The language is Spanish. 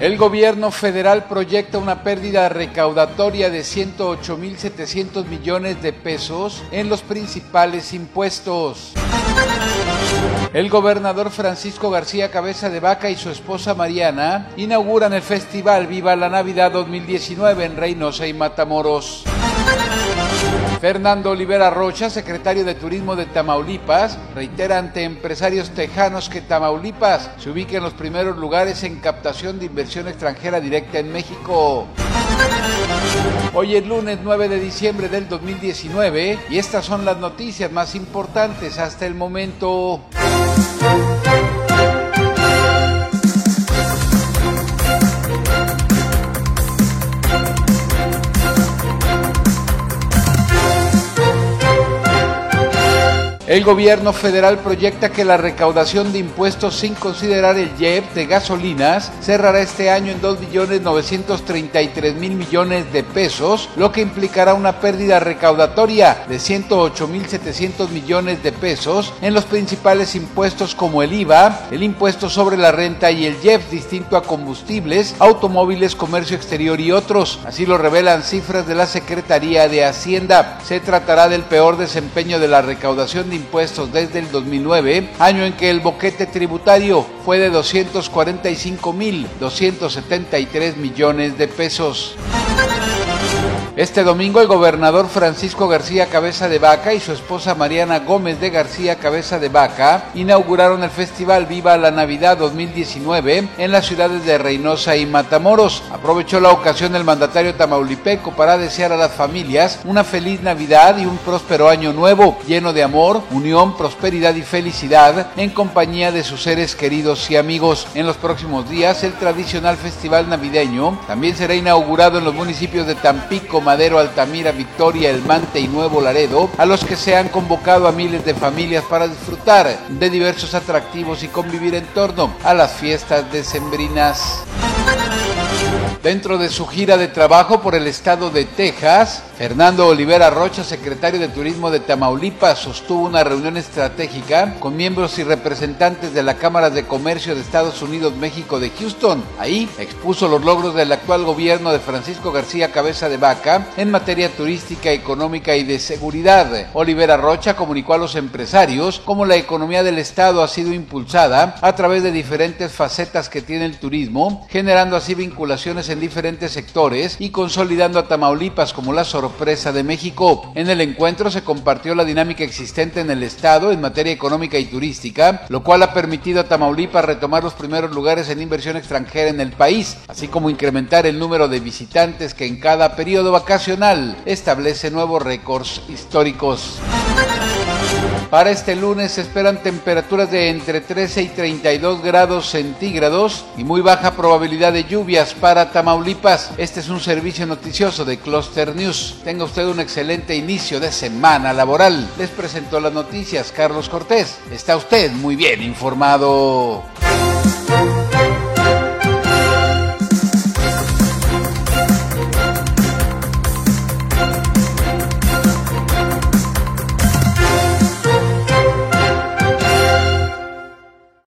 El gobierno federal proyecta una pérdida recaudatoria de 108.700 millones de pesos en los principales impuestos. El gobernador Francisco García Cabeza de Vaca y su esposa Mariana inauguran el festival Viva la Navidad 2019 en Reynosa y Matamoros. Fernando Olivera Rocha, secretario de Turismo de Tamaulipas, reitera ante empresarios tejanos que Tamaulipas se ubique en los primeros lugares en captación de inversión extranjera directa en México. Hoy es lunes 9 de diciembre del 2019 y estas son las noticias más importantes hasta el momento. El gobierno federal proyecta que la recaudación de impuestos sin considerar el IEP de gasolinas cerrará este año en 2.933.000 millones de pesos, lo que implicará una pérdida recaudatoria de 108.700 millones de pesos en los principales impuestos como el IVA, el impuesto sobre la renta y el IEP distinto a combustibles, automóviles, comercio exterior y otros. Así lo revelan cifras de la Secretaría de Hacienda. Se tratará del peor desempeño de la recaudación de impuestos desde el 2009, año en que el boquete tributario fue de 245.273 millones de pesos. Este domingo el gobernador Francisco García Cabeza de Vaca y su esposa Mariana Gómez de García Cabeza de Vaca inauguraron el festival Viva la Navidad 2019 en las ciudades de Reynosa y Matamoros. Aprovechó la ocasión el mandatario tamaulipeco para desear a las familias una feliz Navidad y un próspero año nuevo, lleno de amor, unión, prosperidad y felicidad en compañía de sus seres queridos y amigos. En los próximos días el tradicional festival navideño también será inaugurado en los municipios de Tampico, Madero, Altamira, Victoria, El Mante y Nuevo Laredo, a los que se han convocado a miles de familias para disfrutar de diversos atractivos y convivir en torno a las fiestas decembrinas. Dentro de su gira de trabajo por el estado de Texas, Fernando Olivera Rocha, secretario de Turismo de Tamaulipas, sostuvo una reunión estratégica con miembros y representantes de la Cámara de Comercio de Estados Unidos México de Houston. Ahí expuso los logros del actual gobierno de Francisco García Cabeza de Vaca en materia turística, económica y de seguridad. Olivera Rocha comunicó a los empresarios cómo la economía del estado ha sido impulsada a través de diferentes facetas que tiene el turismo, generando así vinculaciones en diferentes sectores y consolidando a Tamaulipas como la sorpresa de México. En el encuentro se compartió la dinámica existente en el Estado en materia económica y turística, lo cual ha permitido a Tamaulipas retomar los primeros lugares en inversión extranjera en el país, así como incrementar el número de visitantes que en cada periodo vacacional establece nuevos récords históricos. Para este lunes se esperan temperaturas de entre 13 y 32 grados centígrados y muy baja probabilidad de lluvias para Tamaulipas. Este es un servicio noticioso de Cluster News. Tenga usted un excelente inicio de semana laboral. Les presentó las noticias Carlos Cortés. Está usted muy bien informado.